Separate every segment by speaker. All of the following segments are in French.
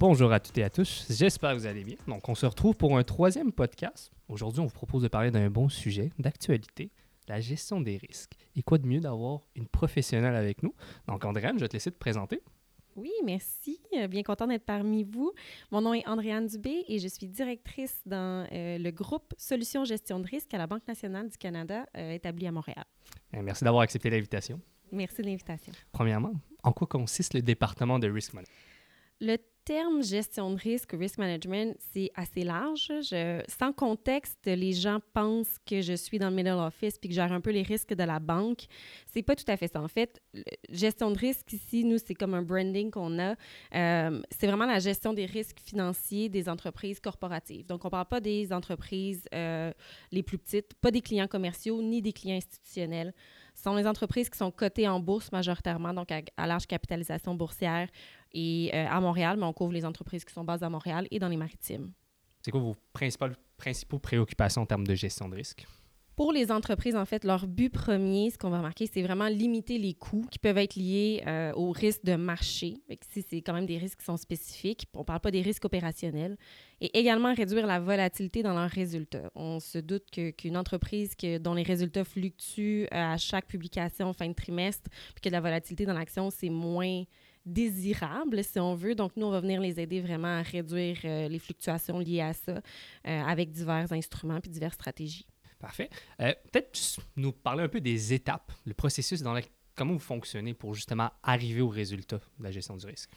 Speaker 1: Bonjour à toutes et à tous, j'espère que vous allez bien. Donc, on se retrouve pour un troisième podcast. Aujourd'hui, on vous propose de parler d'un bon sujet d'actualité, la gestion des risques. Et quoi de mieux d'avoir une professionnelle avec nous? Donc, Andréane, je vais te laisser te présenter.
Speaker 2: Oui, merci. Euh, bien content d'être parmi vous. Mon nom est Andréane Dubé et je suis directrice dans euh, le groupe Solutions Gestion de risque à la Banque nationale du Canada, euh, établi à Montréal.
Speaker 1: merci d'avoir accepté l'invitation.
Speaker 2: Merci de l'invitation.
Speaker 1: Premièrement, en quoi consiste le département de Risk Management?
Speaker 2: Le terme gestion de risque, risk management, c'est assez large. Sans contexte, les gens pensent que je suis dans le middle office puis que gère un peu les risques de la banque. C'est pas tout à fait ça. En fait, gestion de risque ici, nous, c'est comme un branding qu'on a. Euh, c'est vraiment la gestion des risques financiers des entreprises corporatives. Donc, on parle pas des entreprises euh, les plus petites, pas des clients commerciaux ni des clients institutionnels. Ce sont les entreprises qui sont cotées en bourse majoritairement, donc à, large capitalisation boursière et euh, à Montréal, mais on couvre les entreprises qui sont basées à Montréal et dans les maritimes.
Speaker 1: C'est quoi vos principales, principaux préoccupations en termes de gestion de risque?
Speaker 2: Pour les entreprises, en fait, leur but premier, ce qu'on va remarquer, c'est vraiment limiter les coûts qui peuvent être liés euh, aux risques de marché. Si c'est quand même des risques qui sont spécifiques, on ne parle pas des risques opérationnels. Et également réduire la volatilité dans leurs résultats. On se doute qu'une entreprise que, dont les résultats fluctuent euh, à chaque publication fin de trimestre, puis que la volatilité dans l'action, c'est moins désirable, si on veut. Donc, nous, on va venir les aider vraiment à réduire euh, les fluctuations liées à ça avec divers instruments puis diverses stratégies.
Speaker 1: Parfait. Euh, peut-être nous parler un peu des étapes, le processus dans lequel comment vous fonctionnez pour justement arriver au résultat de la gestion du risque?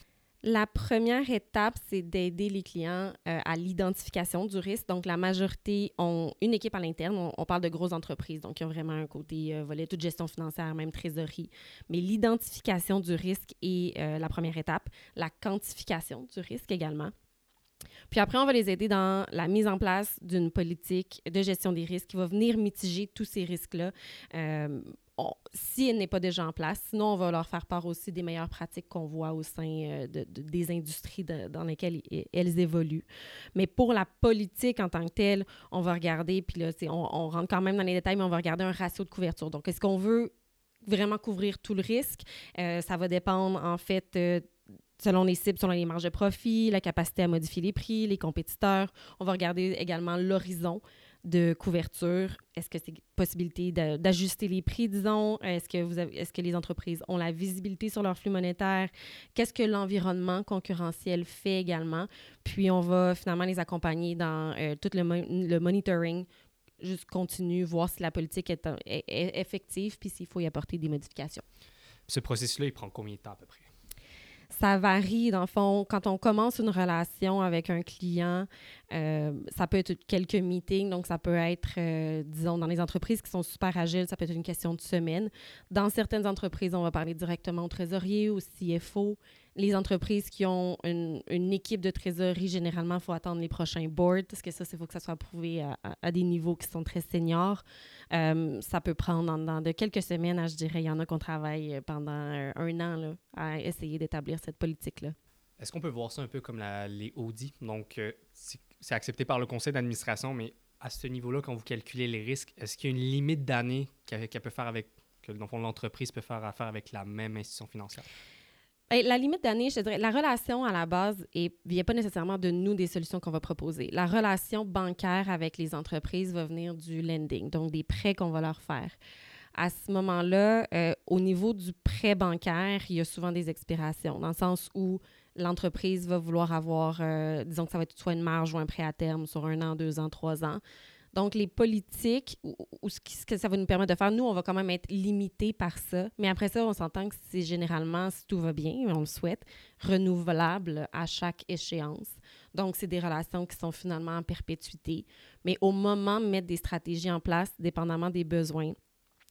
Speaker 2: La première étape, c'est d'aider les clients euh, à l'identification du risque. Donc, la majorité ont une équipe à l'interne. On, parle de grosses entreprises, donc ils ont vraiment un côté euh, volet toute gestion financière, même trésorerie. Mais l'identification du risque est la première étape. La quantification du risque également. Puis après, on va les aider dans la mise en place d'une politique de gestion des risques qui va venir mitiger tous ces risques-là. Euh, si elle n'est pas déjà en place. Sinon, on va leur faire part aussi des meilleures pratiques qu'on voit au sein euh, de, des industries dans lesquelles elles évoluent. Mais pour la politique en tant que telle, on va regarder, puis là, on, on rentre quand même dans les détails, mais on va regarder un ratio de couverture. Donc, est-ce qu'on veut vraiment couvrir tout le risque? Euh, ça va dépendre, en fait, selon les cibles, selon les marges de profit, la capacité à modifier les prix, les compétiteurs. On va regarder également l'horizon de couverture. Est-ce que c'est possibilité d'ajuster les prix, disons? Est-ce que, est-ce que les entreprises ont la visibilité sur leur flux monétaire? Qu'est-ce que l'environnement concurrentiel fait également? Puis, on va finalement les accompagner dans euh, tout le, le monitoring juste continue, voir si la politique est, est effective, puis s'il faut y apporter des modifications.
Speaker 1: Ce processus-là, il prend combien de temps à peu près?
Speaker 2: Ça varie, dans le fond. Quand on commence une relation avec un client, euh, ça peut être quelques meetings, donc ça peut être, euh, disons, dans les entreprises qui sont super agiles, ça peut être une question de semaine. Dans certaines entreprises, on va parler directement au trésorier, au CFO. Les entreprises qui ont une, équipe de trésorerie, généralement, il faut attendre les prochains boards, parce que ça, il faut que ça soit approuvé à, des niveaux qui sont très seniors. Euh, ça peut prendre dans, de quelques semaines, à, je dirais, il y en a qu'on travaille pendant un, an là, à essayer d'établir cette politique-là.
Speaker 1: Est-ce qu'on peut voir ça un peu comme les audits? Donc, c'est accepté par le conseil d'administration, mais à ce niveau-là, quand vous calculez les risques, est-ce qu'il y a une limite d'année qu'elle peut faire avec, que l'entreprise peut faire affaire avec la même institution financière?
Speaker 2: Ben, la limite d'année, je dirais, la relation à la base ne vient pas nécessairement de nous des solutions qu'on va proposer. La relation bancaire avec les entreprises va venir du lending, donc des prêts qu'on va leur faire. À ce moment-là, euh, au niveau du prêt bancaire, il y a souvent des expirations, dans le sens où l'entreprise va vouloir avoir, euh, disons que ça va être soit une marge ou un prêt à terme sur un an, deux ans, trois ans. Donc, les politiques, ou, ce, que ça va nous permettre de faire, nous, on va quand même être limité par ça. Mais après ça, on s'entend que c'est généralement, si tout va bien, on le souhaite, renouvelable à chaque échéance. Donc, c'est des relations qui sont finalement en perpétuité. Mais au moment mettre des stratégies en place, dépendamment des besoins,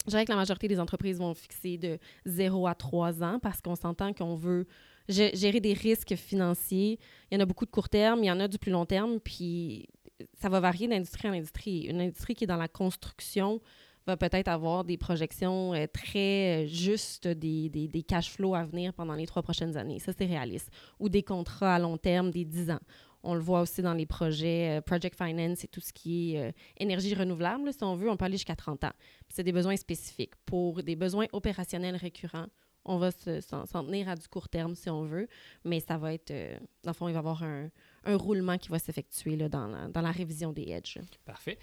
Speaker 2: je dirais que la majorité des entreprises vont fixer de 0 à 3 ans parce qu'on s'entend qu'on veut gérer des risques financiers. Il y en a beaucoup de court terme, il y en a du plus long terme, puis ça va varier d'industrie en industrie. Une industrie qui est dans la construction va peut-être avoir des projections euh, très euh, justes des, des, des, cash flows à venir pendant les trois prochaines années. Ça, c'est réaliste. Ou des contrats à long terme, des 10 ans. On le voit aussi dans les projets euh, Project Finance et tout ce qui est énergie renouvelable. si on veut, on peut aller jusqu'à 30 ans. C'est des besoins spécifiques. Pour des besoins opérationnels récurrents, On va s'en tenir à du court terme si on veut, mais ça va être, euh, dans le fond, il va y avoir un, un roulement qui va s'effectuer dans la, dans la révision des hedges.
Speaker 1: Parfait.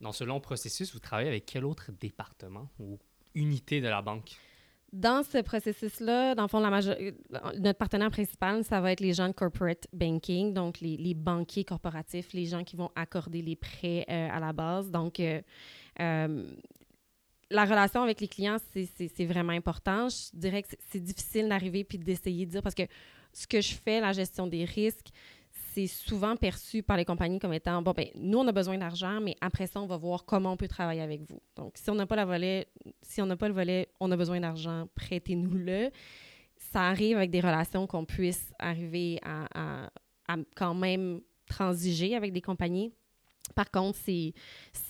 Speaker 1: Dans ce long processus, vous travaillez avec quel autre département ou unité de la banque?
Speaker 2: Dans ce processus-là, dans le fond, la euh, notre partenaire principal, ça va être les gens de corporate banking, donc les, les banquiers corporatifs, les gens qui vont accorder les prêts euh, à la base. Donc, euh, la relation avec les clients, c'est vraiment important. Je dirais que c'est difficile d'arriver puis d'essayer de dire parce que ce que je fais, la gestion des risques, c'est souvent perçu par les compagnies comme étant bon, ben nous, on a besoin d'argent, mais après ça, on va voir comment on peut travailler avec vous. Donc, si on n'a pas la volet, si on n'a pas le volet, on a besoin d'argent, prêtez-nous-le. Ça arrive avec des relations qu'on puisse arriver à, quand même transiger avec des compagnies. Par contre, c'est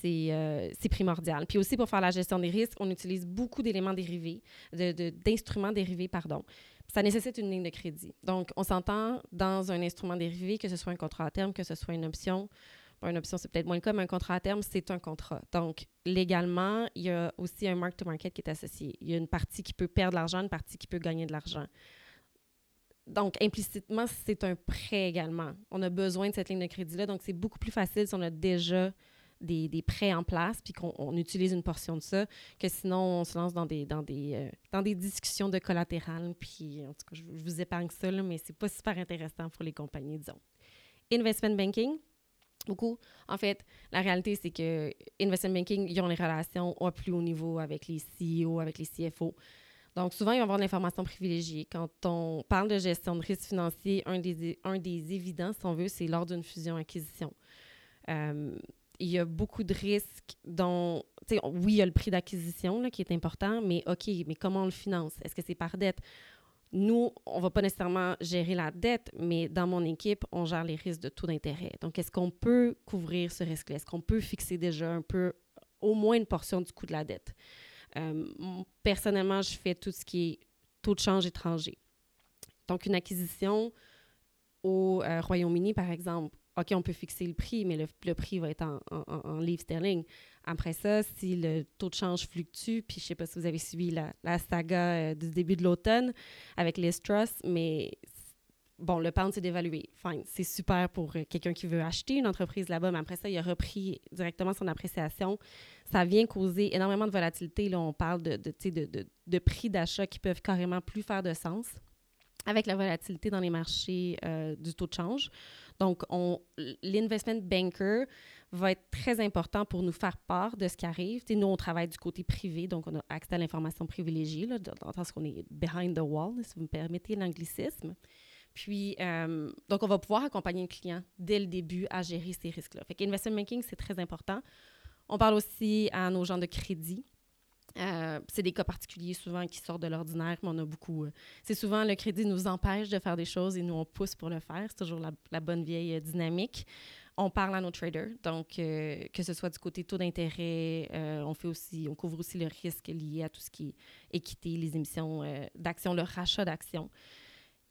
Speaker 2: euh, primordial. Puis aussi, pour faire la gestion des risques, on utilise beaucoup d'éléments dérivés, d'instruments de, dérivés, pardon ça nécessite une ligne de crédit. Donc, on s'entend dans un instrument dérivé, que ce soit un contrat à terme, que ce soit une option. une option, c'est peut-être moins le cas, mais un contrat à terme, c'est un contrat. Donc, légalement, il y a aussi un mark-to-market qui est associé. Il y a une partie qui peut perdre de l'argent, une partie qui peut gagner de l'argent. Donc, implicitement, c'est un prêt également. On a besoin de cette ligne de crédit-là. Donc, c'est beaucoup plus facile si on a déjà des, prêts en place, puis qu'on utilise une portion de ça, que sinon on se lance dans des, dans des, euh, dans des discussions de collatéral. Puis, en tout cas, je, vous épargne ça, là, mais c'est pas super intéressant pour les compagnies, disons. Investment banking, beaucoup. En fait, la réalité, c'est que investment banking, ils ont les relations au plus haut niveau avec les CEO, avec les CFO. Donc, souvent, ils vont avoir de l'information privilégiée. Quand on parle de gestion de risque financier, un des, un des évidents, si on veut, c'est lors d'une fusion-acquisition. Euh, il y a beaucoup de risques dont, oui, il y a le prix d'acquisition qui est important, mais OK, mais comment on le finance? Est-ce que c'est par dette? Nous, on ne va pas nécessairement gérer la dette, mais dans mon équipe, on gère les risques de taux d'intérêt. Donc, est-ce qu'on peut couvrir ce risque-là? Est-ce qu'on peut fixer déjà un peu, au moins une portion du coût de la dette? Euh, personnellement, je fais tout ce qui est taux de change étranger. Donc, une acquisition au euh, Royaume-Uni, par exemple, OK, on peut fixer le prix, mais le, prix va être en, en, livres sterling. Après ça, si le taux de change fluctue, puis je ne sais pas si vous avez suivi la, saga euh, du début de l'automne avec les Truss, mais bon, le pound s'est dévalué. Fine, c'est super pour euh, quelqu'un qui veut acheter une entreprise là-bas, mais après ça, il a repris directement son appréciation. Ça vient causer énormément de volatilité. Là, on parle de prix d'achat qui peuvent carrément plus faire de sens avec la volatilité dans les marchés euh, du taux de change. Donc, l'investment banker va être très important pour nous faire part de ce qui arrive. nous, on travaille du côté privé, donc on a accès à l'information privilégiée, là, dans, le qu'on est behind the wall, si vous me permettez l'anglicisme. Puis, euh, donc, on va pouvoir accompagner le client dès le début à gérer ces risques-là. Fait qu'investment banking, c'est très important. On parle aussi à nos gens de crédit. Euh, c'est des cas particuliers souvent qui sortent de l'ordinaire, mais on a beaucoup. Euh, c'est souvent le crédit nous empêche de faire des choses et nous on pousse pour le faire. C'est toujours la, bonne vieille euh, dynamique. On parle à nos traders, donc que ce soit du côté taux d'intérêt, on fait aussi, on couvre aussi le risque lié à tout ce qui est équité, les émissions d'actions, le rachat d'actions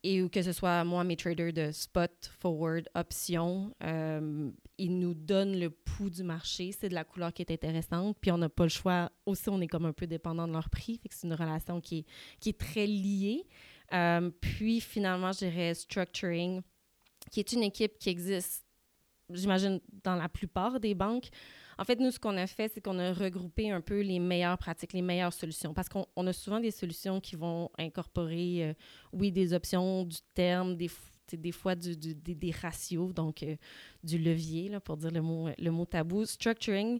Speaker 2: et que ce soit moi, mes traders de spot, forward, option, euh, ils nous donnent le pouls du marché. C'est de la couleur qui est intéressante. Puis on n'a pas le choix. Aussi, on est comme un peu dépendant de leur prix. C'est une relation qui est, qui est très liée. Euh, puis finalement, je dirais structuring, qui est une équipe qui existe, j'imagine, dans la plupart des banques. En fait, nous, ce qu'on a fait, c'est qu'on a regroupé un peu les meilleures pratiques, les meilleures solutions, parce qu'on a souvent des solutions qui vont incorporer, euh, oui, des options, du terme, des, fois des, ratios, donc euh, du levier, là, pour dire le mot, le mot tabou. Structuring,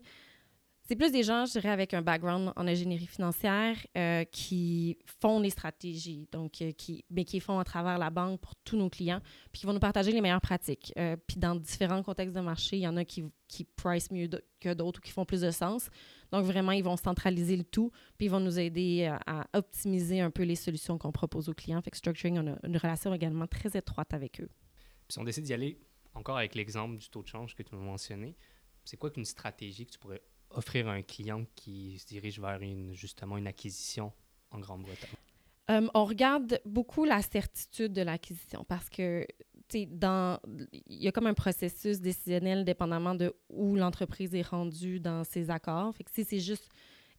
Speaker 2: c'est plus des gens, je dirais, avec un background en ingénierie financière euh, qui font les stratégies, donc euh, qui, mais qui font à travers la banque pour tous nos clients, puis qui vont nous partager les meilleures pratiques. Euh, puis dans différents contextes de marché, il y en a qui, qui price mieux que d'autres ou qui font plus de sens. Donc vraiment, ils vont centraliser le tout, puis ils vont nous aider à, optimiser un peu les solutions qu'on propose aux clients. Fait que Structuring, on a une relation également très étroite avec eux.
Speaker 1: Puis on décide d'y aller encore avec l'exemple du taux de change que tu m'as mentionné, c'est quoi qu'une stratégie que tu pourrais offrir un client qui se dirige vers une, justement une acquisition en Grande-Bretagne?
Speaker 2: Euh, on regarde beaucoup la certitude de l'acquisition parce que dans il y a comme un processus décisionnel dépendamment de où l'entreprise est rendue dans ses accords. Fait si c'est juste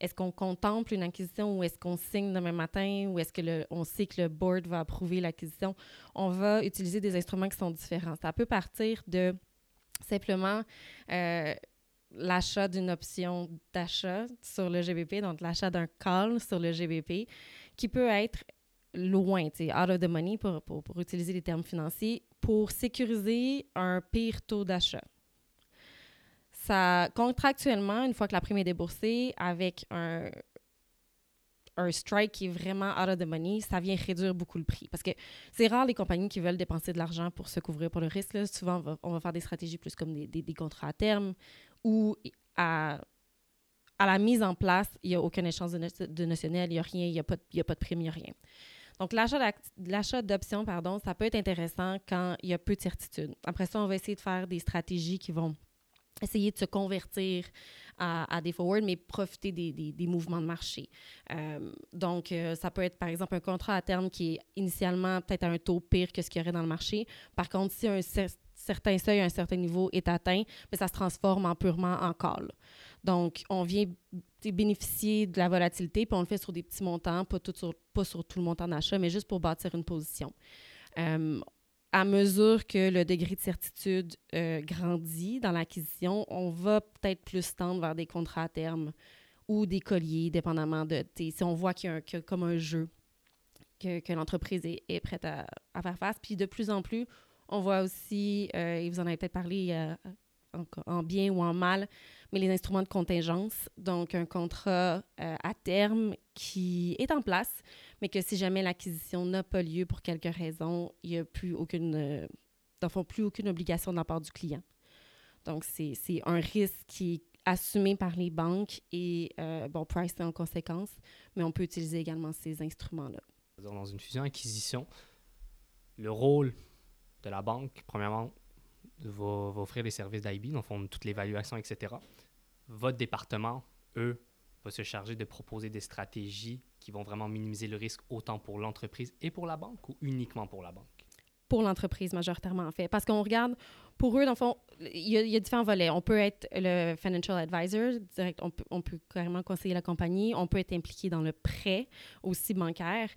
Speaker 2: est-ce qu'on contemple une acquisition ou est-ce qu'on signe demain matin ou est-ce que on sait que le board va approuver l'acquisition? On va utiliser des instruments qui sont différents. Ça peut partir de simplement euh, l'achat d'une option d'achat sur le GBP, donc l'achat d'un call sur le GBP, qui peut être loin, out of the money pour, pour, utiliser les termes financiers, pour sécuriser un pire taux d'achat. Ça, contractuellement, une fois que la prime est déboursée, avec un, un strike qui est vraiment out of the money, ça vient réduire beaucoup le prix. Parce que c'est rare les compagnies qui veulent dépenser de l'argent pour se couvrir pour le risque. Souvent, on va, faire des stratégies plus comme des, des contrats à terme ou à, à, la mise en place, il n'y a aucun échange de, de notionnel, il n'y a rien, il n'y a, a, pas de prime, il n'y a rien. Donc, l'achat d'options, pardon, ça peut être intéressant quand il y a peu de certitude. Après ça, on va essayer de faire des stratégies qui vont essayer de se convertir à, des forwards, mais profiter des, des, mouvements de marché. Euh, donc, euh, ça peut être, par exemple, un contrat à terme qui est initialement peut-être à un taux pire que ce qu'il y aurait dans le marché. Par contre, si un certain seuil, un certain niveau est atteint, mais ça se transforme en purement en call. Donc, on vient bénéficier de la volatilité, puis on le fait sur des petits montants, pas, tout sur, pas sur tout le montant d'achat, mais juste pour bâtir une position. Euh, à mesure que le degré de certitude euh, grandit dans l'acquisition, on va peut-être plus tendre vers des contrats à terme ou des colliers, dépendamment de si on voit qu'il y a, comme un jeu que, l'entreprise est, est, prête à, à, faire face. Puis de plus en plus, on voit aussi, euh, et vous en avez peut-être parlé euh, en, bien ou en mal, mais les instruments de contingence, donc un contrat euh, à terme qui est en place, mais que si jamais l'acquisition n'a pas lieu pour quelque raison, il n'y a plus aucune, plus aucune obligation de la part du client. Donc, c'est un risque qui est assumé par les banques et, bon, price en conséquence, mais on peut utiliser également ces instruments-là.
Speaker 1: Dans une fusion-acquisition, le rôle de la banque, premièrement, va, offrir des services d'IB, donc font toute l'évaluation, etc. Votre département, eux, va se charger de proposer des stratégies qui vont vraiment minimiser le risque autant pour l'entreprise et pour la banque ou uniquement pour la banque?
Speaker 2: Pour l'entreprise majoritairement, en fait. Parce qu'on regarde, pour eux, dans le fond, il y, a, différents volets. On peut être le financial advisor, direct, on, peut, on carrément conseiller la compagnie. On peut être impliqué dans le prêt aussi bancaire.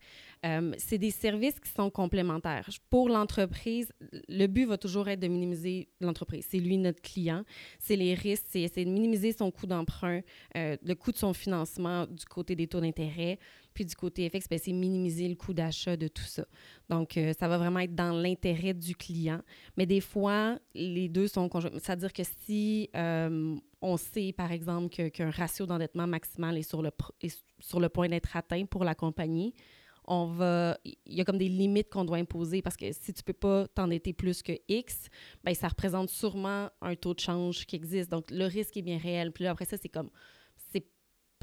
Speaker 2: Euh, c'est des services qui sont complémentaires. Pour l'entreprise, le but va toujours être de minimiser l'entreprise. C'est lui notre client. C'est les risques, c'est de minimiser son coût d'emprunt, euh, le coût de son financement du côté des taux d'intérêt. Puis du côté FX, ben, c'est minimiser le coût d'achat de tout ça. Donc, euh, ça va vraiment être dans l'intérêt du client. Mais des fois, les deux sont conjoints. C'est-à-dire que si euh, on sait, par exemple, qu'un ratio d'endettement maximal est sur le, sur le point d'être atteint pour la compagnie, on va il y a comme des limites qu'on doit imposer parce que si tu peux pas t'endetter plus que X, ben ça représente sûrement un taux de change qui existe. Donc le risque est bien réel. Puis là après ça c'est comme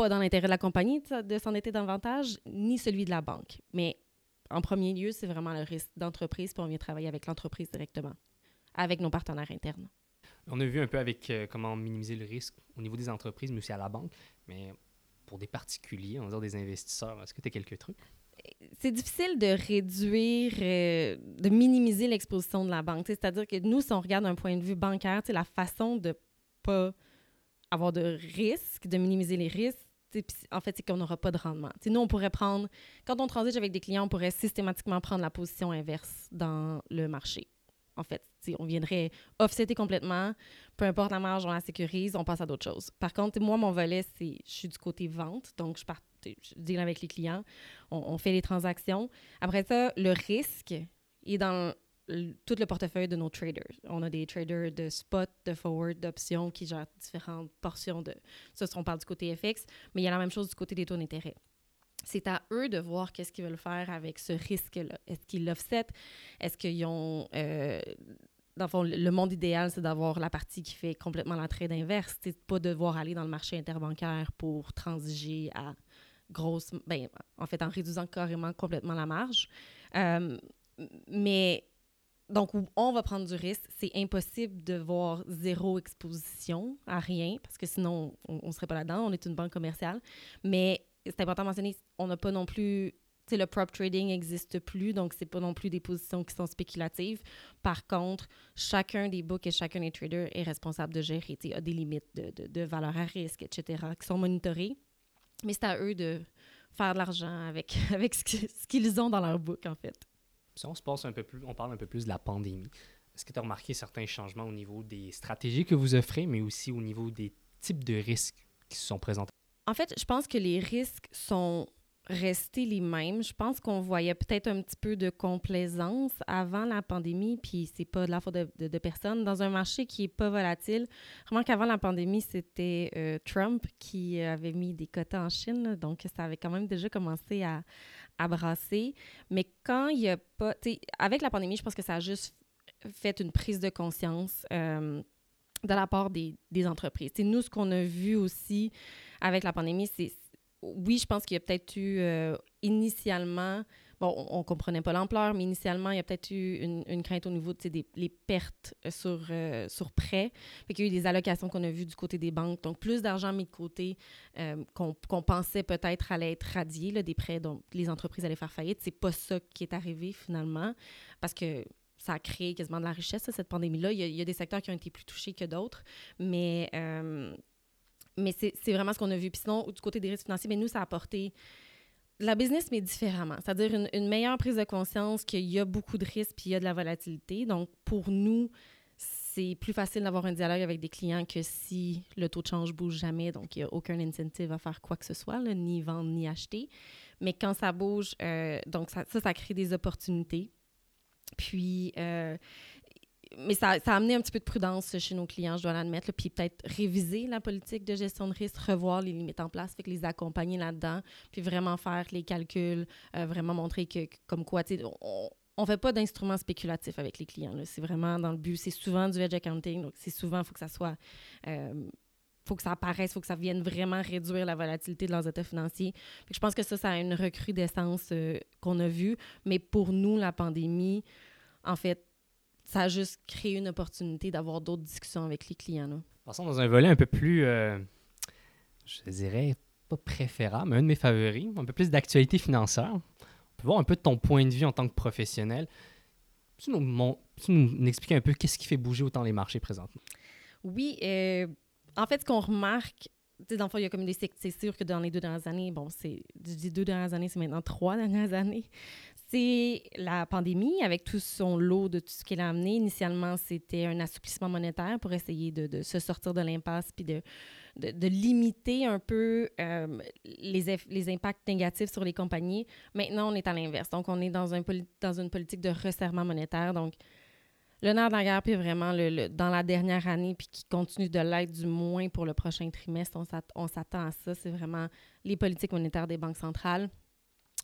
Speaker 2: pas dans l'intérêt de la compagnie de s'endetter davantage ni celui de la banque. Mais en premier lieu, c'est vraiment le risque d'entreprise puis on vient travailler avec l'entreprise directement avec nos partenaires internes.
Speaker 1: On a vu un peu avec euh, comment minimiser le risque au niveau des entreprises, mais aussi à la banque. Mais pour des particuliers, on va dire des investisseurs, est-ce que tu as quelques trucs?
Speaker 2: C'est difficile de réduire, euh, de minimiser l'exposition de la banque. C'est-à-dire que nous, si on regarde d'un point de vue bancaire, la façon de pas avoir de risque, de minimiser les risques, en fait, c'est qu'on n'aura pas de rendement. T'sais, nous, on pourrait prendre, quand on transige avec des clients, on pourrait systématiquement prendre la position inverse dans le marché en fait. on viendrait offsetter complètement, peu importe la marge, on la sécurise, on passe à d'autres choses. Par contre, moi, mon volet, c'est je suis du côté vente, donc je, part, je deal avec les clients, on, fait les transactions. Après ça, le risque est dans tout le portefeuille de nos traders. On a des traders de spot, de forward, d'options qui gèrent différentes portions de... Ça, on parle du côté FX, mais il y a la même chose du côté des taux d'intérêt c'est à eux de voir qu'est-ce qu'ils veulent faire avec ce risque-là. Est-ce qu'ils l'offset? Est-ce qu'ils ont... Euh, dans le fond, le monde idéal, c'est d'avoir la partie qui fait complètement la trade inverse. C'est pas devoir aller dans le marché interbancaire pour transiger à grosse... Ben, en fait, en réduisant carrément complètement la marge. Euh, mais... Donc, on va prendre du risque. C'est impossible de voir zéro exposition à rien, parce que sinon, on ne serait pas là-dedans. On est une banque commerciale. Mais c'est important de mentionner, on n'a pas non plus le prop trading n'existe plus, donc c'est pas non plus des positions qui sont spéculatives. Par contre, chacun des books et chacun des traders est responsable de gérer, tu a des limites de, de, de valeur à risque, etc., qui sont monitorées. Mais c'est à eux de faire de l'argent avec, avec ce qu'ils ont dans leur book, en fait.
Speaker 1: Si on se un peu plus, on parle un peu plus de la pandémie. Est-ce que tu as remarqué certains changements au niveau des stratégies que vous offrez, mais aussi au niveau des types de risques qui se sont présentés?
Speaker 2: En fait, je pense que les risques sont restés les mêmes. Je pense qu'on voyait peut-être un petit peu de complaisance avant la pandémie, puis c'est pas de la faute de, de, personne. Dans un marché qui est pas volatile, vraiment qu'avant la pandémie, c'était euh, Trump qui avait mis des quotas en Chine, donc ça avait quand même déjà commencé à, brasser. Mais quand il y a pas... Avec la pandémie, je pense que ça a juste fait une prise de conscience euh, de la part des, entreprises. C'est nous, ce qu'on a vu aussi avec la pandémie, c'est oui, je pense qu'il y a peut-être eu euh, initialement, on, ne comprenait pas l'ampleur, mais initialement, il y a peut-être eu une, crainte au niveau des pertes euh, sur, euh, sur prêt. Qu'il y a eu des allocations qu'on a vues du côté des banques. Donc, plus d'argent mis de côté qu'on pensait peut-être allait être radié, là, des prêts dont les entreprises allaient faire faillite. C'est pas ça qui est arrivé finalement, parce que ça a créé quasiment de la richesse, cette pandémie-là. Il, il, y a des secteurs qui ont été plus touchés que d'autres, mais mais c'est vraiment ce qu'on a vu. Puis sinon, du côté des risques financiers, mais nous, ça a apporté la business, mais différemment. C'est-à-dire une, meilleure prise de conscience qu'il y a beaucoup de risques puis il y a de la volatilité. Donc, pour nous, c'est plus facile d'avoir un dialogue avec des clients que si le taux de change bouge jamais. Donc, il n'y a aucun incentive à faire quoi que ce soit, ni vendre, ni acheter. Mais quand ça bouge, euh, donc ça, ça, ça, crée des opportunités. Puis, euh, mais ça, ça, a amené un petit peu de prudence chez nos clients, je dois l'admettre, puis peut-être réviser la politique de gestion de risque, revoir les limites en place, fait les accompagner là-dedans, puis vraiment faire les calculs, euh, vraiment montrer que, comme quoi, on, on fait pas d'instruments spéculatifs avec les clients. C'est vraiment dans le but. C'est souvent du edge accounting, donc c'est souvent, il faut que ça soit. Euh, faut que ça apparaisse, faut que ça vienne vraiment réduire la volatilité de leurs états financiers. je pense que ça, ça a une recrudescence euh, qu'on a vue. Mais pour nous, la pandémie, en fait, ça a juste créé une opportunité d'avoir d'autres discussions avec les clients. Là.
Speaker 1: Passons dans un volet un peu plus, euh, je dirais, pas préférable, mais un de mes favoris, un peu plus d'actualité financière. On peut voir un peu de ton point de vue en tant que professionnel. Tu nous, mon, tu nous expliquer un peu qu'est-ce qui fait bouger autant les marchés présentement?
Speaker 2: Oui, euh, en fait, ce qu'on remarque, dans le fond, il y a comme des c'est sûr que dans les deux dernières années, bon, c'est je dis deux dernières années, c'est maintenant trois dernières années, c'est la pandémie avec tout son lot de tout ce qu'elle a amené. Initialement, c'était un assouplissement monétaire pour essayer de, se sortir de l'impasse puis de, limiter un peu euh, les, impacts négatifs sur les compagnies. Maintenant, on est à l'inverse. Donc, on est dans, un dans une politique de resserrement monétaire. Donc, le nerf de la guerre, puis vraiment dans la dernière année, puis qui continue de l'être du moins pour le prochain trimestre, on s'attend à ça. C'est vraiment les politiques monétaires des banques centrales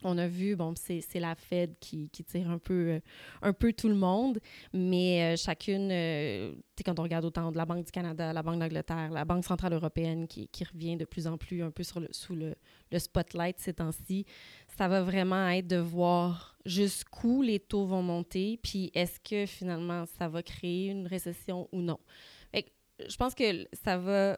Speaker 2: on a vu, bon, c'est la Fed qui, tire un peu, euh, un peu tout le monde, mais euh, chacune, euh, quand on regarde autant de la Banque du Canada, la Banque d'Angleterre, la Banque centrale européenne qui, revient de plus en plus un peu sur le, sous le, spotlight ces temps-ci, ça va vraiment être de voir jusqu'où les taux vont monter, puis est-ce que finalement ça va créer une récession ou non. je pense que ça va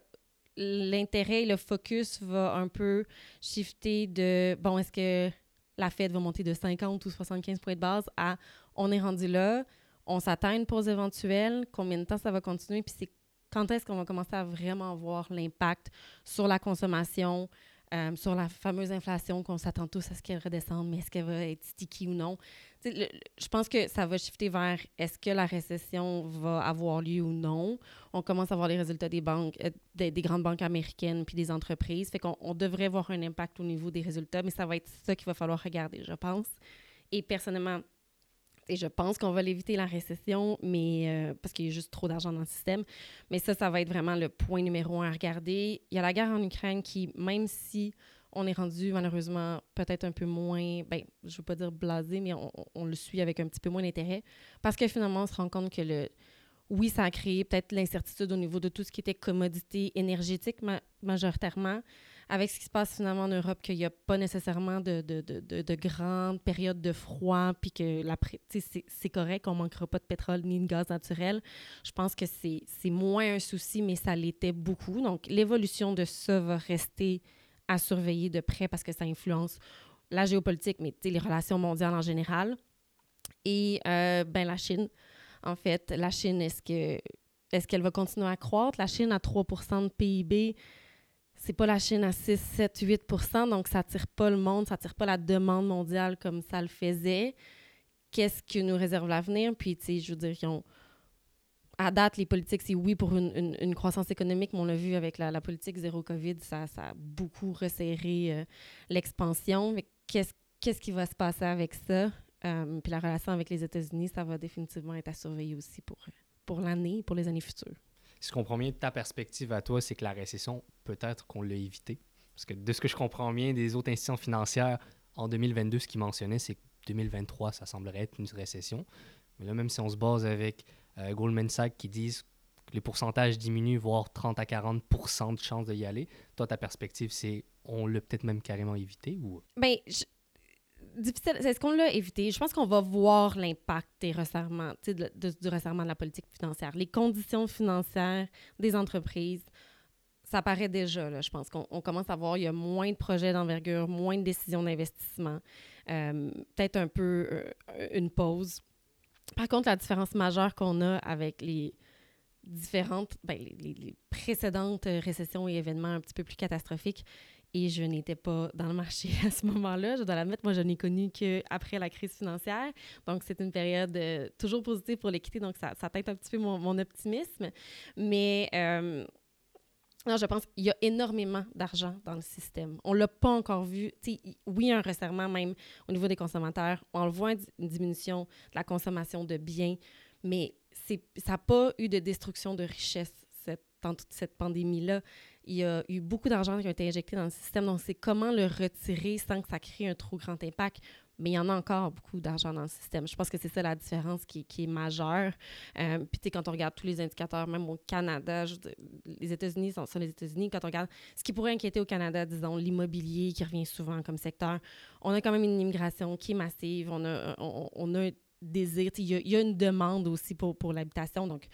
Speaker 2: l'intérêt, le focus va un peu shifter de, bon, est-ce que la Fed va monter de 50 ou 75 points de base à on est rendu là, on s'atteint une pause éventuelle, combien de temps ça va continuer, puis c'est quand est-ce qu'on va commencer à vraiment voir l'impact sur la consommation, euh, sur la fameuse inflation qu'on s'attend tous à ce qu'elle redescende, mais est-ce qu'elle va être sticky ou non? je pense que ça va shifter vers est-ce que la récession va avoir lieu ou non? On commence à voir les résultats des euh, des, grandes banques américaines puis des entreprises. Fait qu'on devrait voir un impact au niveau des résultats, mais ça va être ça qu'il va falloir regarder, je pense. Et personnellement, et je pense qu'on va l'éviter la récession, mais euh, parce qu'il y a juste trop d'argent dans le système. Mais ça, ça va être vraiment le point numéro un à regarder. Il y a la guerre en Ukraine qui, même si on est rendu malheureusement peut-être un peu moins, ben, je veux pas dire blasé, mais on, le suit avec un petit peu moins d'intérêt, parce que finalement, on se rend compte que le, oui, ça a créé peut-être l'incertitude au niveau de tout ce qui était commodité énergétique majoritairement, avec ce qui se passe finalement en Europe, qu'il n'y a pas nécessairement de, de, de, de, grandes périodes de froid, puis que c'est correct, on ne manquera pas de pétrole ni de gaz naturel. Je pense que c'est moins un souci, mais ça l'était beaucoup. Donc, l'évolution de ça va rester à surveiller de près parce que ça influence la géopolitique, mais les relations mondiales en général. Et euh, ben, la Chine, en fait, la Chine, est-ce que est-ce qu'elle va continuer à croître? La Chine à 3% de PIB, c'est pas la Chine à 6, 7, 8% donc ça attire pas le monde, ça attire pas la demande mondiale comme ça le faisait. Qu'est-ce que nous réserve l'avenir? Puis, tu sais, je veux dire, à date, les politiques, c'est oui pour une, croissance économique, mais on l'a vu avec la, politique zéro COVID, ça, a beaucoup resserré euh, l'expansion. Qu'est-ce qu'est-ce qui va se passer avec ça? Euh, puis la relation avec les États-Unis, ça va définitivement être à surveiller aussi pour, pour l'année, pour les années futures.
Speaker 1: Si je comprends bien, ta perspective à toi, c'est que la récession, peut-être qu'on l'a évité. Parce que de ce que je comprends bien des autres institutions financières, en 2022, ce qu'ils mentionnaient, c'est que 2023, ça semblerait être une récession. Mais là, même si on se base avec euh, Goldman Sachs qui disent que les pourcentages diminuent, voire 30 à 40% de chances d'y aller. Toi, ta perspective, c'est on l'a peut-être même carrément évité ou?
Speaker 2: Bien, Est-ce qu'on l'a évité? Je pense qu'on va voir l'impact du resserrement de la politique financière. Les conditions financières des entreprises, ça paraît déjà. Là, je pense qu'on commence à voir, il y a moins de projets d'envergure, moins de décisions d'investissement, euh, peut-être un peu euh, une pause. Par contre, la différence majeure qu'on a avec les différentes, ben, les, précédentes récessions et événements un petit peu plus catastrophiques, et je n'étais pas dans le marché à ce moment-là. Je dois l'admettre, moi, je n'ai connu qu'après la crise financière. Donc, c'est une période euh, toujours positive pour l'équité, donc ça, ça teinte un petit peu mon, optimisme. Mais euh, non, je pense qu'il y a énormément d'argent dans le système. On ne l'a pas encore vu. oui, un resserrement même au niveau des consommateurs. On le voit une diminution de la consommation de biens, mais ça n'a pas eu de destruction de richesse cette, cette pandémie-là. Il y a eu beaucoup d'argent qui a été injecté dans le système. Donc, c'est comment le retirer sans que ça crée un trop grand impact mais il y en a encore beaucoup d'argent dans le système. Je pense que c'est ça la différence qui, est majeure. Euh, puis, tu sais, quand on regarde tous les indicateurs, même au Canada, les États-Unis sont, les États-Unis, quand on regarde ce qui pourrait inquiéter au Canada, disons, l'immobilier qui revient souvent comme secteur, on a quand même une immigration qui est massive, on a, on, a un désir, il y, a une demande aussi pour, pour l'habitation. Donc,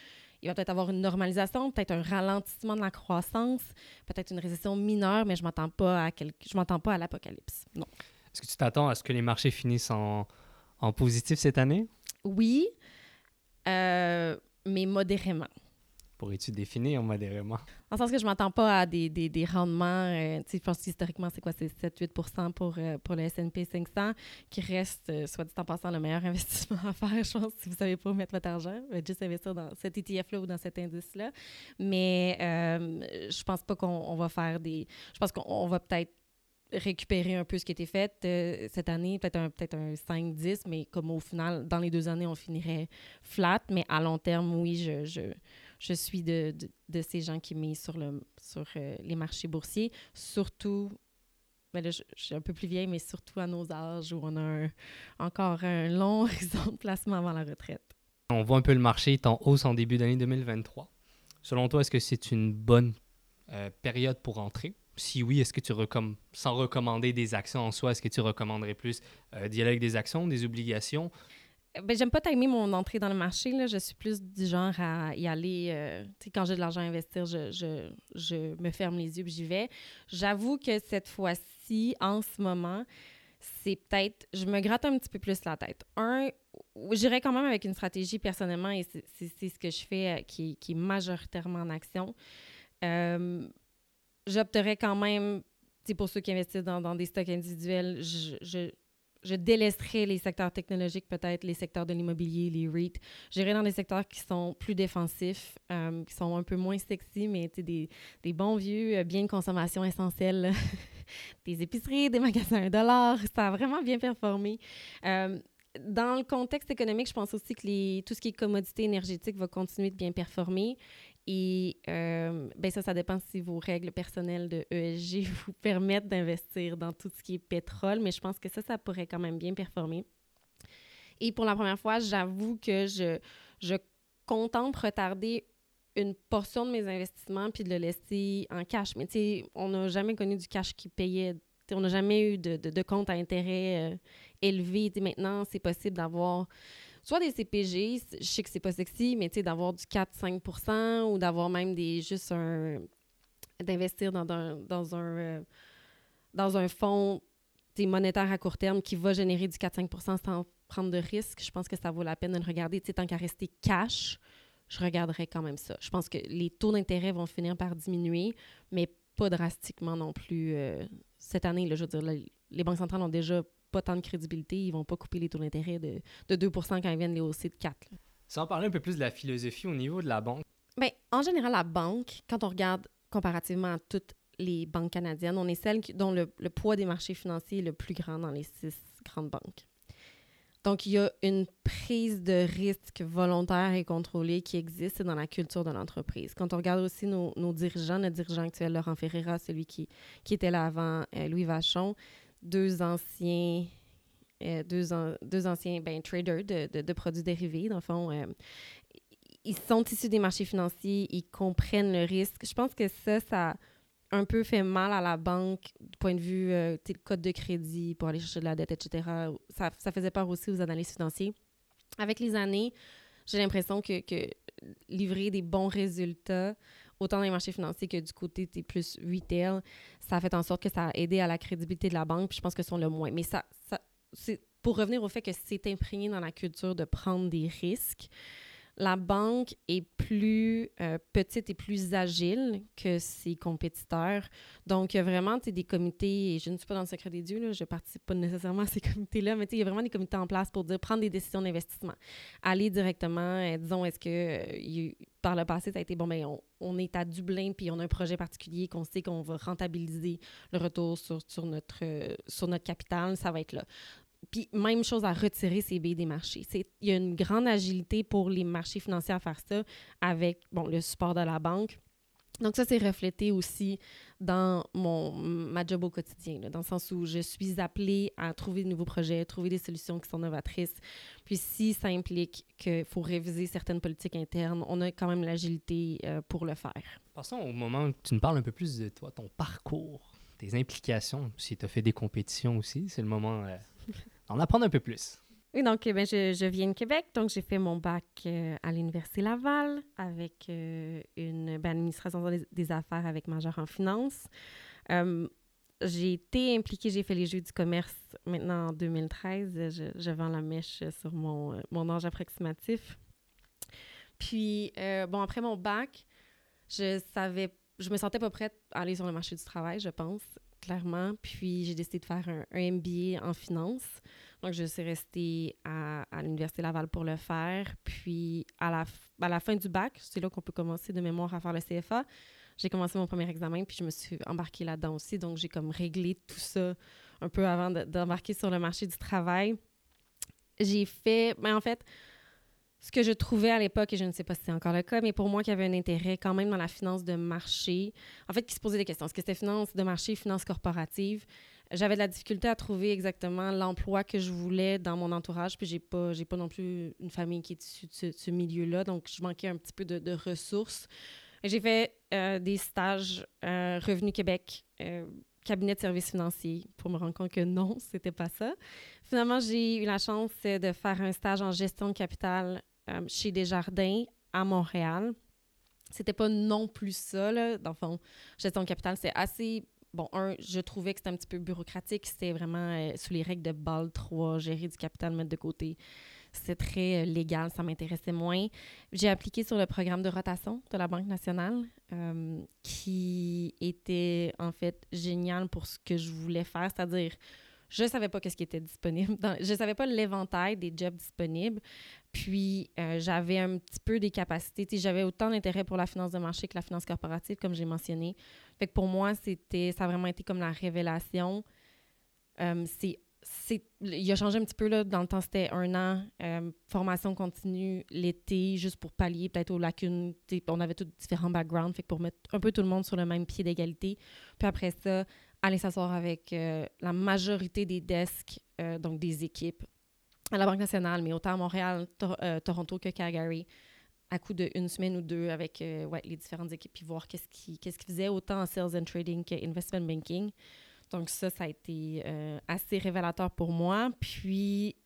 Speaker 2: il va peut-être avoir une normalisation, peut-être un ralentissement de la croissance, peut-être une récession mineure, mais je ne m'attends pas à je m'entends pas à l'apocalypse. Non.
Speaker 1: Est-ce que tu t'attends à ce que les marchés finissent en, en positif cette année?
Speaker 2: Oui, euh, mais modérément.
Speaker 1: Pourrais-tu définir modérément?
Speaker 2: En sens que je ne m'attends pas à des, des, rendements. Euh, je pense qu'historiquement, c'est quoi? C'est 7-8 pour, euh, pour le S&P 500, qui reste, soit dit en passant, le meilleur investissement à faire, je pense, si vous ne savez pas où mettre votre argent. Juste investir dans cet ETF-là ou dans cet indice-là. Mais je pense pas qu'on va faire des... Je pense qu'on va peut-être récupérer un peu ce qui était fait euh, cette année, peut-être un, peut un 5-10, mais comme au final, dans les deux années, on finirait flat. Mais à long terme, oui, je, je, je suis de, ces gens qui misent sur, sur euh, les marchés boursiers, surtout. Ben là, je, suis un peu plus vieille, mais surtout à nos âges où on a encore un long horizon de placement avant la retraite.
Speaker 1: On voit un peu le marché en hausse en début d'année 2023. Selon toi, est-ce que c'est une bonne euh, période pour entrer? si oui, est-ce que tu recommandes, sans recommander des actions en soi, est-ce que tu recommanderais plus euh, avec des actions, des obligations?
Speaker 2: Euh, ben, j'aime pas timer mon entrée dans le marché. Là. Je suis plus du genre à y aller. Euh, quand j'ai de l'argent à investir, je, je, je, me ferme les yeux et j'y vais. J'avoue que cette fois-ci, en ce moment, c'est peut-être. Je me gratte un petit peu plus la tête. Un, j'irais quand même avec une stratégie personnellement et c'est ce que je fais qui, qui, est majoritairement en action j'opterais quand même, pour ceux qui investissent dans, des stocks individuels, je, je, délaisserais les secteurs technologiques, peut-être les secteurs de l'immobilier, les REIT. J'irais dans des secteurs qui sont plus défensifs, euh, qui sont un peu moins sexy, mais des, des bons vieux euh, biens de consommation essentiels, des épiceries, des magasins à dollars. Ça a vraiment bien performé. Euh, dans le contexte économique, je pense aussi que tout ce qui est commodité énergétique va continuer de bien performer. Et euh, ben ça, ça dépend si vos règles personnelles de ESG vous permettent d'investir dans tout ce qui est pétrole, mais je pense que ça, ça pourrait quand même bien performer. Et pour la première fois, j'avoue que je, je contente retarder une portion de mes investissements puis de le laisser en cash. Mais tu sais, on n'a jamais connu du cash qui payait. on n'a jamais eu de, de, compte à intérêt euh, élevé. maintenant, c'est possible d'avoir soit des CPG, je sais que c'est pas sexy, mais tu sais, d'avoir du 4-5% ou d'avoir même des juste un. d'investir dans, un, dans un, euh, dans un fonds monétaire à court terme qui va générer du 4-5% sans prendre de risques, je pense que ça vaut la peine de le regarder. Tu sais, tant qu'à rester cash, je regarderais quand même ça. Je pense que les taux d'intérêt vont finir par diminuer, mais pas drastiquement non plus cette année. Je veux dire, les banques centrales ont déjà pas tant de crédibilité. Ils vont pas couper les taux d'intérêt de, de 2 quand ils viennent les hausser de 4
Speaker 1: Sans parler un peu plus de la philosophie au niveau de la banque.
Speaker 2: Bien, en général, la banque, quand on regarde comparativement à toutes les banques canadiennes, on est celle dont le, poids des marchés financiers est le plus grand dans les six grandes banques. Donc, il y a une prise de risque volontaire et contrôlée qui existe dans la culture de l'entreprise. Quand on regarde aussi nos, dirigeants, notre dirigeant actuel, Laurent Ferreira, celui qui, qui était là avant, euh, Louis Vachon, deux anciens, euh, deux, deux, anciens ben, traders de, de, produits dérivés, dans le fond. Euh, ils sont issus des marchés financiers, ils comprennent le risque. Je pense que ça, ça un peu fait mal à la banque du point de vue euh, le code de crédit pour aller chercher de la dette, etc. Ça, ça, faisait peur aussi aux analystes financiers. Avec les années, j'ai l'impression que, que, livrer des bons résultats, autant dans les marchés financiers que du côté des plus retail, ça a fait en sorte que ça a aidé à la crédibilité de la banque, puis je pense que c'est le moins. Mais ça, ça c'est pour revenir au fait que c'est imprégné dans la culture de prendre des risques la banque est plus euh, petite et plus agile que ses compétiteurs. Donc, il y a vraiment des comités, et je ne suis pas dans le secret des dieux, je ne participe pas nécessairement à ces comités-là, mais il y a vraiment des comités en place pour dire prendre des décisions d'investissement. Aller directement, euh, disons, est-ce que euh, par le passé, ça a été bon, mais ben, on, est à Dublin, puis on a un projet particulier qu'on sait qu'on va rentabiliser le retour sur, notre, sur notre capital, ça va être là. Puis même chose à retirer ces billets des marchés. Il y a une grande agilité pour les marchés financiers à faire ça avec bon, le support de la banque. Donc ça, c'est reflété aussi dans mon, ma job au quotidien, dans le sens où je suis appelée à trouver de nouveaux projets, trouver des solutions qui sont novatrices. Puis si ça implique qu'il faut réviser certaines politiques internes, on a quand même l'agilité euh, pour le faire.
Speaker 1: Passons au moment où tu nous parles un peu plus de toi, ton parcours, tes implications. Si tu as fait des compétitions aussi, c'est le moment... Euh, en apprendre un peu plus.
Speaker 2: Oui, donc eh je, viens de Québec, donc j'ai fait mon bac euh, à l'Université Laval avec euh, une ben, administration des, affaires avec majeur en finance. J'ai été impliquée, j'ai fait les Jeux du commerce maintenant en 2013. Je, vends la mèche sur mon, mon âge approximatif. Puis, bon, après mon bac, je savais, je me sentais pas prête à aller sur le marché du travail, je pense clairement. Puis j'ai décidé de faire un, MBA en finance. Donc, je suis restée à, l'Université Laval pour le faire. Puis, à la, à la fin du bac, c'est là qu'on peut commencer de mémoire à faire le CFA. J'ai commencé mon premier examen, puis je me suis embarquée là-dedans aussi. Donc, j'ai comme réglé tout ça un peu avant d'embarquer sur le marché du travail. J'ai fait, mais ben, en fait, ce que je trouvais à l'époque, et je ne sais pas si c'est encore le cas, mais pour moi qui avait un intérêt quand même dans la finance de marché, en fait, qui se posait des questions. Est-ce que c'était finance de marché, finance corporative? J'avais de la difficulté à trouver exactement l'emploi que je voulais dans mon entourage, puis j'ai pas, pas non plus une famille qui est issue de ce, milieu-là, donc je manquais un petit peu de, ressources. J'ai fait euh, des stages euh, Revenu Québec, euh, cabinet de services financiers, pour me rendre compte que non, c'était pas ça. Finalement, j'ai eu la chance de faire un stage en gestion de capital euh, chez Desjardins à Montréal. C'était pas non plus ça, là. Dans le fond, gestion de capital, c'est assez. Bon, un, je trouvais que c'était un petit peu bureaucratique. C'était vraiment euh, sous les règles de BAL 3, gérer du capital, mettre de côté. C'était très euh, légal, ça m'intéressait moins. J'ai appliqué sur le programme de rotation de la Banque nationale, qui était en fait génial pour ce que je voulais faire, c'est-à-dire je ne savais pas ce qui était disponible. je ne savais pas l'éventail des jobs disponibles. Puis, euh, j'avais un petit peu des capacités. J'avais autant d'intérêt pour la finance de marché que la finance corporative, comme j'ai mentionné. Fait pour moi, ça a vraiment été comme la révélation. Euh, c'est, il a changé un petit peu. Là, dans le temps, c'était un an, euh, formation continue l'été, juste pour pallier peut-être aux lacunes. On avait tous différents backgrounds, pour mettre un peu tout le monde sur le même pied d'égalité. Puis après ça, aller s'asseoir avec euh, la majorité des desks, euh, donc des équipes, à la Banque nationale, mais autant à Montréal, Toronto que Calgary, à coup d'une semaine ou deux avec les différentes équipes, puis voir qu'est-ce qu'ils faisaient autant en sales and trading qu'investment banking. Donc ça, ça a été assez révélateur pour moi. Puis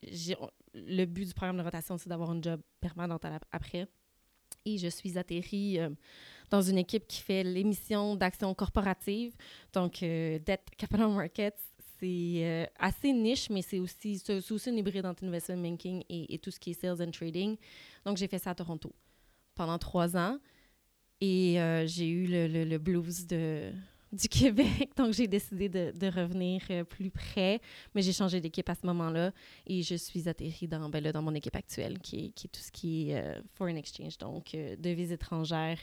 Speaker 2: le but du programme de rotation, c'est d'avoir un job permanent après. Et je suis atterrie dans une équipe qui fait l'émission d'action corporative. Donc, euh, Debt Capital Markets, c'est euh, assez niche, mais c'est aussi, aussi une hybride entre investment banking et, tout ce qui est sales and trading. Donc, j'ai fait ça à Toronto pendant trois ans. Et euh, j'ai eu le, blues de, du Québec, donc j'ai décidé de, revenir euh, plus près, mais j'ai changé d'équipe à ce moment-là et je suis atterrie dans, ben là, dans mon équipe actuelle, qui est, qui tout ce qui est euh, foreign exchange, donc euh, devises étrangères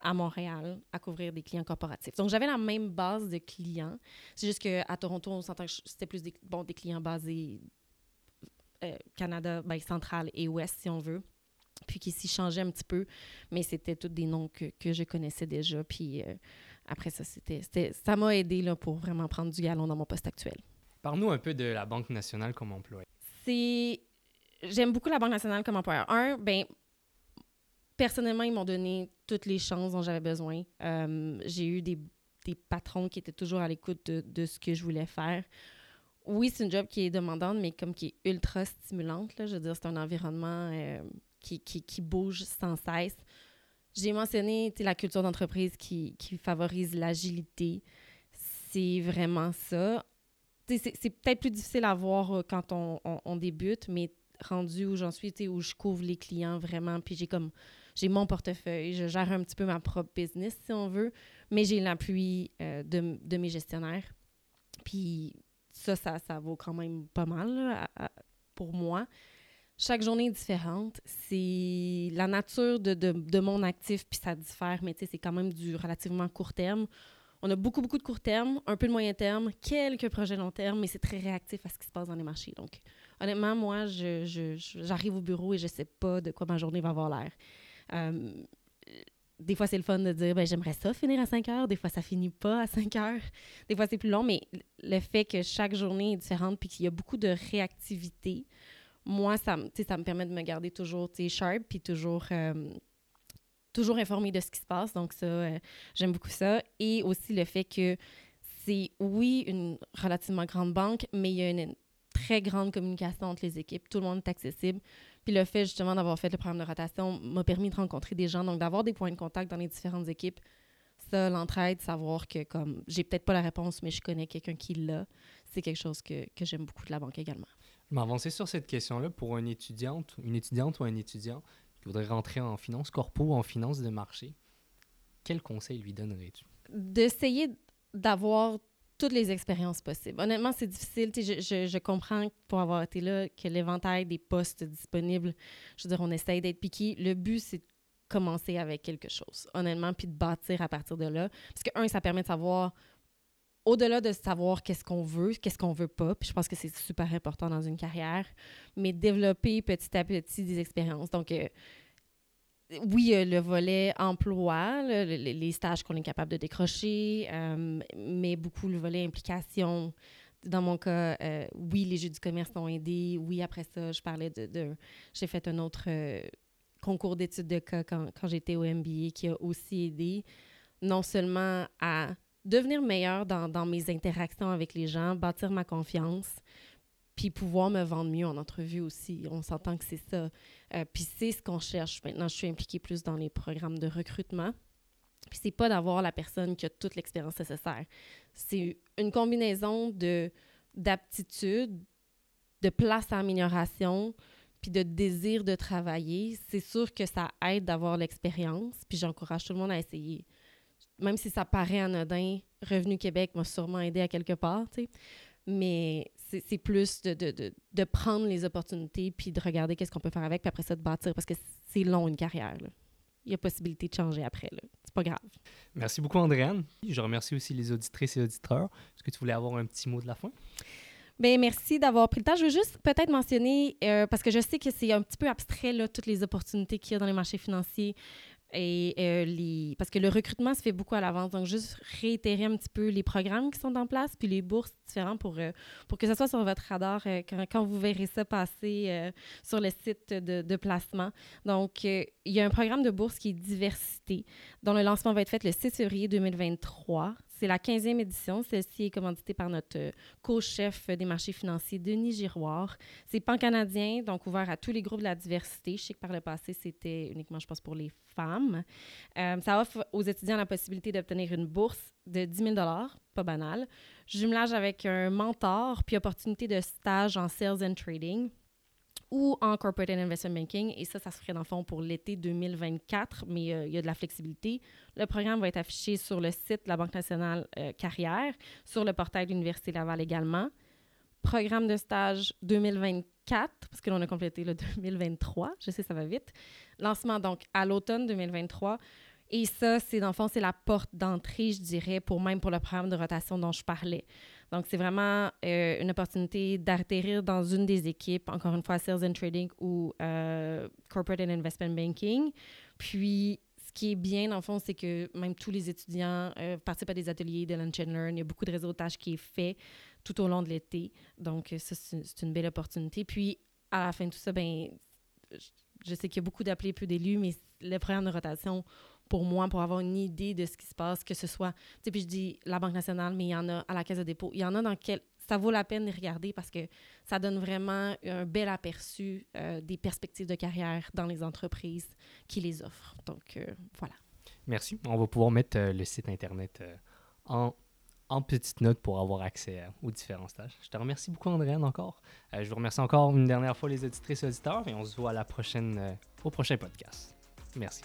Speaker 2: à Montréal à couvrir des clients corporatifs. Donc, j'avais la même base de clients. C'est juste qu'à Toronto, on s'entend que c'était plus des, bon, des clients basés Canada, ben, central et ouest, si on veut. Puis qui s'y changeaient un petit peu, mais c'était tous des noms que, je connaissais déjà. Puis après ça, c'était, ça m'a aidé là, pour vraiment prendre du galon dans mon poste actuel.
Speaker 1: Parle-nous un peu de la Banque nationale comme employeur.
Speaker 2: C'est... J'aime beaucoup la Banque nationale comme employeur. Un, ben personnellement, ils m'ont donné toutes les chances dont j'avais besoin. Euh, j'ai eu des, des, patrons qui étaient toujours à l'écoute de, de, ce que je voulais faire. Oui, c'est une job qui est demandante, mais comme qui est ultra stimulante. Là. Je veux dire, c'est un environnement euh, qui, qui, qui, bouge sans cesse. J'ai mentionné la culture d'entreprise qui, favorise l'agilité. C'est vraiment ça. C'est peut-être plus difficile à voir euh, quand on, débute, mais rendu où j'en suis, où je couvre les clients vraiment, puis j'ai comme j'ai mon portefeuille, je gère un petit peu ma propre business, si on veut, mais j'ai l'appui euh, de, mes gestionnaires. Puis ça, ça, vaut quand même pas mal pour moi. Chaque journée est différente. C'est la nature de, de, mon actif, puis ça diffère, mais c'est quand même du relativement court terme. On a beaucoup, beaucoup de court terme, un peu de moyen terme, quelques projets long terme, mais c'est très réactif à ce qui se passe dans les marchés. Donc, honnêtement, moi, j'arrive au bureau et je sais pas de quoi ma journée va avoir l'air. Euh, des fois, c'est le fun de dire, ben, j'aimerais ça finir à 5 heures. Des fois, ça finit pas à 5 heures. Des fois, c'est plus long, mais le fait que chaque journée est différente puis qu'il y a beaucoup de réactivité, moi, ça, ça me permet de me garder toujours sharp puis toujours, euh, toujours de ce qui se passe. Donc, ça, euh, j'aime beaucoup ça. Et aussi le fait que c'est, oui, une relativement grande banque, mais il y a une très grande communication entre les équipes. Tout le monde est accessible. Puis le fait justement d'avoir fait le programme de rotation m'a permis de rencontrer des gens, donc d'avoir des points de contact dans les différentes équipes. Ça, l'entraide, savoir que comme j'ai peut-être pas la réponse, mais je connais quelqu'un qui l'a, c'est quelque chose que, que j'aime beaucoup de la banque également.
Speaker 1: Je m'avancer sur cette question-là pour une étudiante, une étudiante ou un étudiant qui voudrait rentrer en finance corpo ou en finance de marché. Quel conseil lui donnerais-tu?
Speaker 2: D'essayer d'avoir toutes les expériences possibles. Honnêtement, c'est difficile. Je, comprends pour avoir été là que l'éventail des postes disponibles, je veux dire, on essaye d'être piqué. Le but, c'est de commencer avec quelque chose, honnêtement, puis de bâtir à partir de là. Parce que, un, ça permet de savoir, au-delà de savoir qu'est-ce qu'on veut, qu'est-ce qu'on veut pas, puis je pense que c'est super important dans une carrière, mais développer petit à petit des expériences. Donc, euh, oui, le volet emploi, le, les stages qu'on est capable de décrocher, euh, mais beaucoup le volet implication. Dans mon cas, euh, oui, les jeux du commerce ont aidé. Oui, après ça, je parlais de. j'ai fait un autre concours d'études de cas quand, quand j'étais au MBA qui a aussi aidé, non seulement à devenir meilleur dans, mes interactions avec les gens, bâtir ma confiance, puis pouvoir me vendre mieux en entrevue aussi. On s'entend que c'est ça. Euh, puis c'est ce qu'on cherche. Maintenant, je suis impliquée plus dans les programmes de recrutement. Puis c'est pas d'avoir la personne qui a toute l'expérience nécessaire. C'est une combinaison de d'aptitude, de place à amélioration, puis de désir de travailler. C'est sûr que ça aide d'avoir l'expérience, puis j'encourage tout le monde à essayer. Même si ça paraît anodin, Revenu Québec m'a sûrement aidé à quelque part, tu sais mais c'est plus de, de, de, de, prendre les opportunités puis de regarder qu'est-ce qu'on peut faire avec, puis après ça, de bâtir, parce que c'est long, une carrière. Là. Il y a possibilité de changer après. C'est pas grave.
Speaker 1: Merci beaucoup, Andréane. Je remercie aussi les auditrices et auditeurs. Est-ce que tu voulais avoir un petit mot de la fin?
Speaker 2: Bien, merci d'avoir pris le temps. Je veux juste peut-être mentionner, euh, parce que je sais que c'est un petit peu abstrait, là, toutes les opportunités qu'il y a dans les marchés financiers. Euh, parce que le recrutement se fait beaucoup à l'avance. Donc, juste réitérer un petit peu les programmes qui sont en place, puis les bourses différentes pour, euh, pour que ça soit sur votre radar euh, quand, quand, vous verrez ça passer sur le site de, placement. Donc, il y a un programme de bourse qui est Diversité, dont le lancement va être fait le 6 février 2023. C'est la 15e édition. Celle-ci est commanditée par notre co-chef des marchés financiers, Denis Giroir. C'est pan-canadien, donc ouvert à tous les groupes de la diversité. Je sais que par le passé, c'était uniquement, je pense, pour les femmes. Euh, ça offre aux étudiants la possibilité d'obtenir une bourse de 10 000 pas banal, jumelage avec un mentor, puis opportunité de stage en sales and trading. Ou en Corporate Investment Banking. Et ça, ça se ferait dans le fond pour l'été 2024, mais euh, il y a de la flexibilité. Le programme va être affiché sur le site de la Banque nationale euh, Carrière, sur le portail de l'Université Laval également. Programme de stage 2024, parce que l'on a complété le 2023, je sais, ça va vite. Lancement donc à l'automne 2023. Et ça, c'est dans le fond, c'est la porte d'entrée, je dirais, pour même pour le programme de rotation dont je parlais. Donc, c'est vraiment euh, une opportunité d'atterrir dans une des équipes, encore une fois, Sales and Trading ou euh, Corporate and Investment Banking. Puis, ce qui est bien, dans le fond, c'est que même tous les étudiants euh, participent à des ateliers de Lunch and Learn. Il y a beaucoup de réseautage qui est fait tout au long de l'été. Donc, ça, c'est une belle opportunité. Puis, à la fin de tout ça, ben, je sais qu'il y a beaucoup d'appelés, peu d'élus, mais le programme de rotation pour moi, pour avoir une idée de ce qui se passe, que ce soit, tu sais, puis je dis la Banque nationale, mais il y en a à la Caisse de dépôt. Il y en a dans quel... Ça vaut la peine de regarder parce que ça donne vraiment un bel aperçu euh, des perspectives de carrière dans les entreprises qui les offrent. Donc, euh, voilà.
Speaker 1: Merci. On va pouvoir mettre euh, le site Internet en, en petite note pour avoir accès aux différents stages. Je te remercie beaucoup, Andréane, encore. je vous remercie encore une dernière fois les auditrices et auditeurs et on se voit à la prochaine, au prochain podcast. Merci.